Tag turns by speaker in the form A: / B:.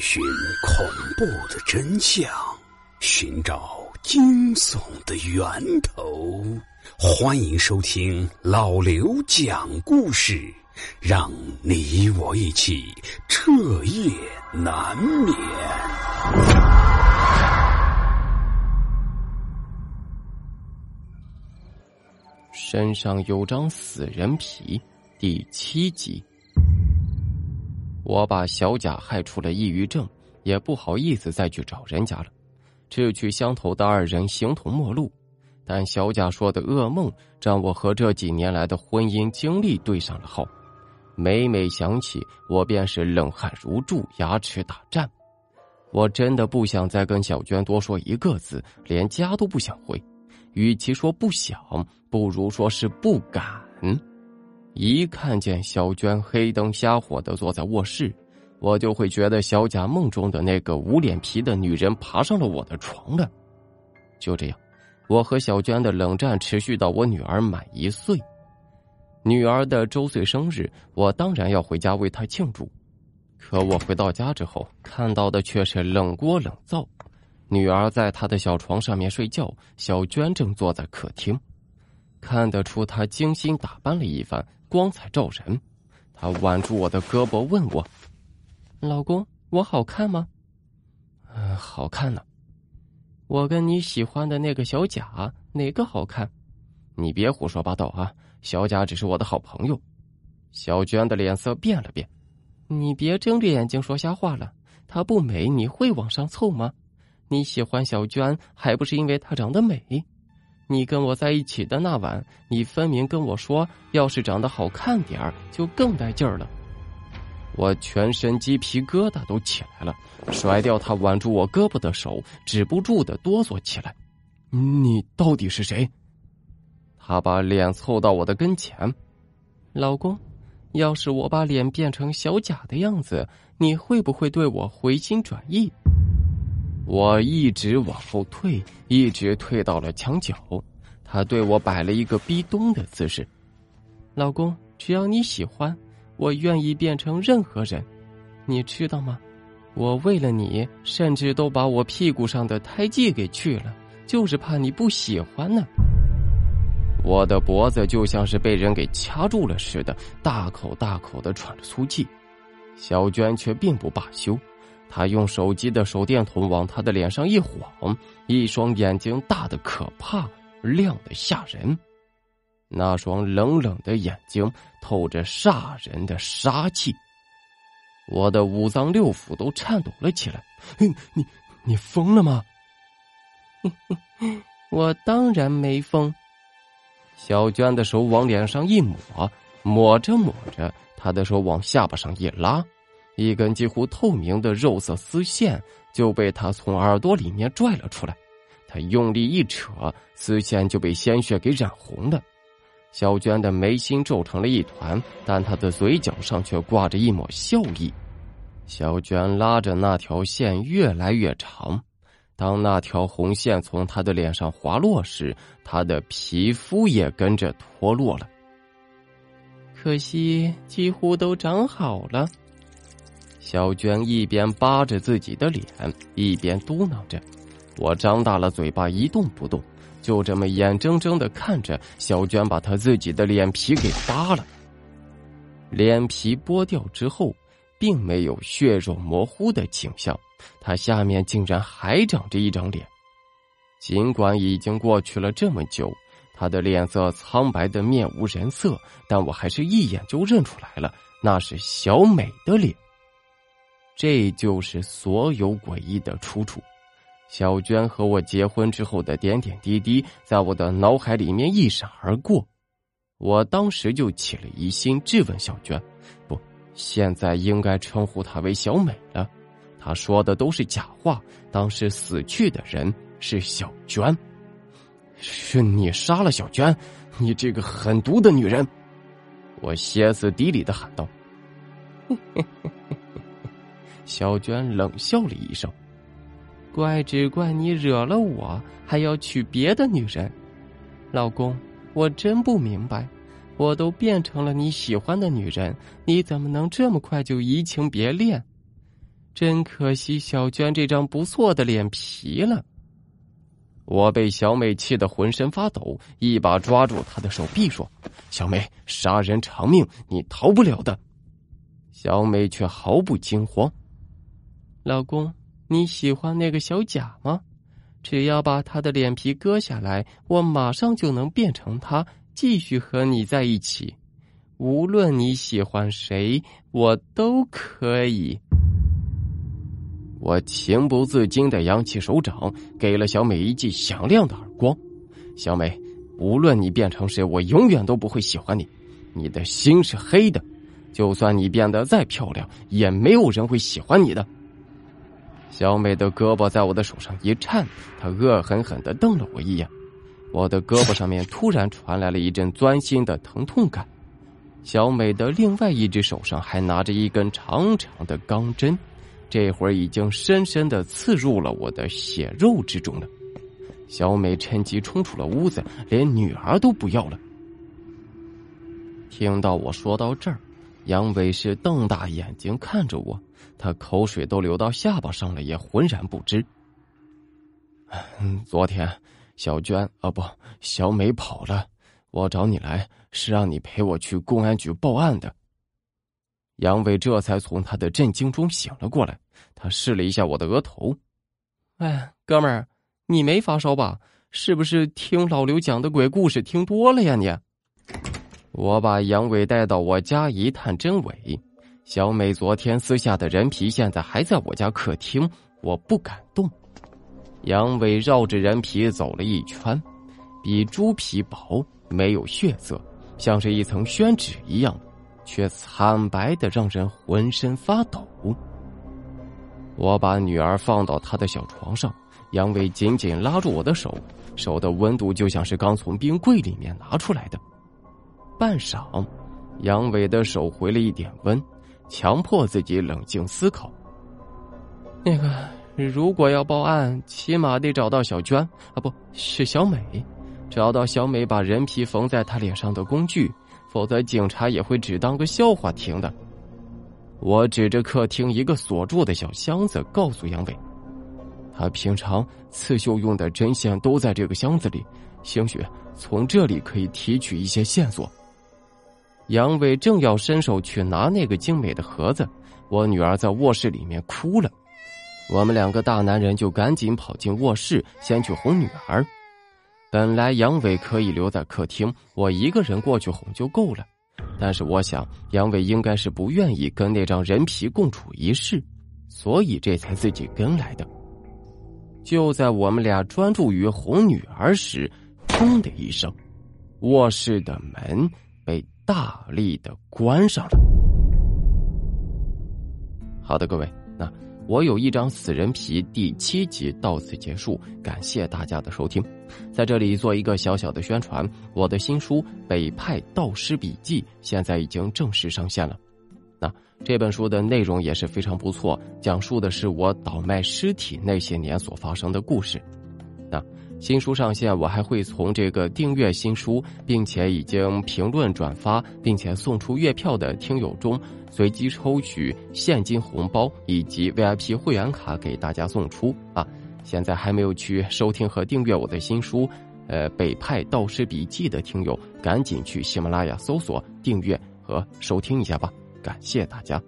A: 寻恐怖的真相，寻找惊悚的源头。欢迎收听老刘讲故事，让你我一起彻夜难眠。
B: 身上有张死人皮，第七集。我把小贾害出了抑郁症，也不好意思再去找人家了。志趣相投的二人形同陌路，但小贾说的噩梦让我和这几年来的婚姻经历对上了号。每每想起，我便是冷汗如注，牙齿打颤。我真的不想再跟小娟多说一个字，连家都不想回。与其说不想，不如说是不敢。一看见小娟黑灯瞎火的坐在卧室，我就会觉得小贾梦中的那个无脸皮的女人爬上了我的床了。就这样，我和小娟的冷战持续到我女儿满一岁。女儿的周岁生日，我当然要回家为她庆祝。可我回到家之后，看到的却是冷锅冷灶。女儿在她的小床上面睡觉，小娟正坐在客厅。看得出她精心打扮了一番。光彩照人，他挽住我的胳膊问我：“老公，我好看吗？”“嗯，好看呢。”“我跟你喜欢的那个小贾哪个好看？”“你别胡说八道啊！小贾只是我的好朋友。”小娟的脸色变了变，“你别睁着眼睛说瞎话了。她不美，你会往上凑吗？你喜欢小娟，还不是因为她长得美？”你跟我在一起的那晚，你分明跟我说，要是长得好看点儿，就更带劲儿了。我全身鸡皮疙瘩都起来了，甩掉他挽住我胳膊的手，止不住的哆嗦起来。你到底是谁？他把脸凑到我的跟前，老公，要是我把脸变成小贾的样子，你会不会对我回心转意？我一直往后退，一直退到了墙角。他对我摆了一个逼咚的姿势。老公，只要你喜欢，我愿意变成任何人。你知道吗？我为了你，甚至都把我屁股上的胎记给去了，就是怕你不喜欢呢。我的脖子就像是被人给掐住了似的，大口大口的喘着粗气。小娟却并不罢休。她用手机的手电筒往他的脸上一晃，一双眼睛大的可怕，亮的吓人。那双冷冷的眼睛透着煞人的杀气。我的五脏六腑都颤抖了起来。你，你疯了吗？我当然没疯。小娟的手往脸上一抹，抹着抹着，她的手往下巴上一拉。一根几乎透明的肉色丝线就被他从耳朵里面拽了出来，他用力一扯，丝线就被鲜血给染红了。小娟的眉心皱成了一团，但她的嘴角上却挂着一抹笑意。小娟拉着那条线越来越长，当那条红线从她的脸上滑落时，她的皮肤也跟着脱落了。可惜，几乎都长好了。小娟一边扒着自己的脸，一边嘟囔着：“我张大了嘴巴，一动不动，就这么眼睁睁的看着小娟把她自己的脸皮给扒了。脸皮剥掉之后，并没有血肉模糊的景象，她下面竟然还长着一张脸。尽管已经过去了这么久，她的脸色苍白的面无人色，但我还是一眼就认出来了，那是小美的脸。”这就是所有诡异的出处。小娟和我结婚之后的点点滴滴，在我的脑海里面一闪而过。我当时就起了疑心，质问小娟：“不，现在应该称呼她为小美了。她说的都是假话。当时死去的人是小娟，是你杀了小娟，你这个狠毒的女人！”我歇斯底里的喊道。小娟冷笑了一声：“怪只怪你惹了我，还要娶别的女人。老公，我真不明白，我都变成了你喜欢的女人，你怎么能这么快就移情别恋？真可惜小娟这张不错的脸皮了。我被小美气得浑身发抖，一把抓住她的手臂说：“小美，杀人偿命，你逃不了的。”小美却毫不惊慌。老公，你喜欢那个小贾吗？只要把他的脸皮割下来，我马上就能变成他，继续和你在一起。无论你喜欢谁，我都可以。我情不自禁的扬起手掌，给了小美一记响亮的耳光。小美，无论你变成谁，我永远都不会喜欢你。你的心是黑的，就算你变得再漂亮，也没有人会喜欢你的。小美的胳膊在我的手上一颤，她恶狠狠的瞪了我一眼。我的胳膊上面突然传来了一阵钻心的疼痛感。小美的另外一只手上还拿着一根长长的钢针。这会儿已经深深的刺入了我的血肉之中了。小美趁机冲出了屋子，连女儿都不要了。听到我说到这儿，杨伟是瞪大眼睛看着我，他口水都流到下巴上了，也浑然不知。昨天，小娟啊不，小美跑了，我找你来是让你陪我去公安局报案的。杨伟这才从他的震惊中醒了过来，他试了一下我的额头，“哎，哥们儿，你没发烧吧？是不是听老刘讲的鬼故事听多了呀？你？”我把杨伟带到我家一探真伪，小美昨天撕下的人皮现在还在我家客厅，我不敢动。杨伟绕着人皮走了一圈，比猪皮薄，没有血色，像是一层宣纸一样。却惨白的让人浑身发抖。我把女儿放到她的小床上，杨伟紧紧拉住我的手，手的温度就像是刚从冰柜里面拿出来的。半晌，杨伟的手回了一点温，强迫自己冷静思考。那个，如果要报案，起码得找到小娟啊，不是小美，找到小美把人皮缝在她脸上的工具。否则，警察也会只当个笑话听的。我指着客厅一个锁住的小箱子，告诉杨伟：“他平常刺绣用的针线都在这个箱子里，兴许从这里可以提取一些线索。”杨伟正要伸手去拿那个精美的盒子，我女儿在卧室里面哭了，我们两个大男人就赶紧跑进卧室，先去哄女儿。本来杨伟可以留在客厅，我一个人过去哄就够了。但是我想，杨伟应该是不愿意跟那张人皮共处一室，所以这才自己跟来的。就在我们俩专注于哄女儿时，砰的一声，卧室的门被大力的关上了。好的，各位，那。我有一张死人皮，第七集到此结束，感谢大家的收听。在这里做一个小小的宣传，我的新书《北派盗尸笔记》现在已经正式上线了。那这本书的内容也是非常不错，讲述的是我倒卖尸体那些年所发生的故事。新书上线，我还会从这个订阅新书，并且已经评论转发，并且送出月票的听友中。随机抽取现金红包以及 VIP 会员卡给大家送出啊！现在还没有去收听和订阅我的新书，呃，《北派道士笔记》的听友，赶紧去喜马拉雅搜索订阅和收听一下吧！感谢大家。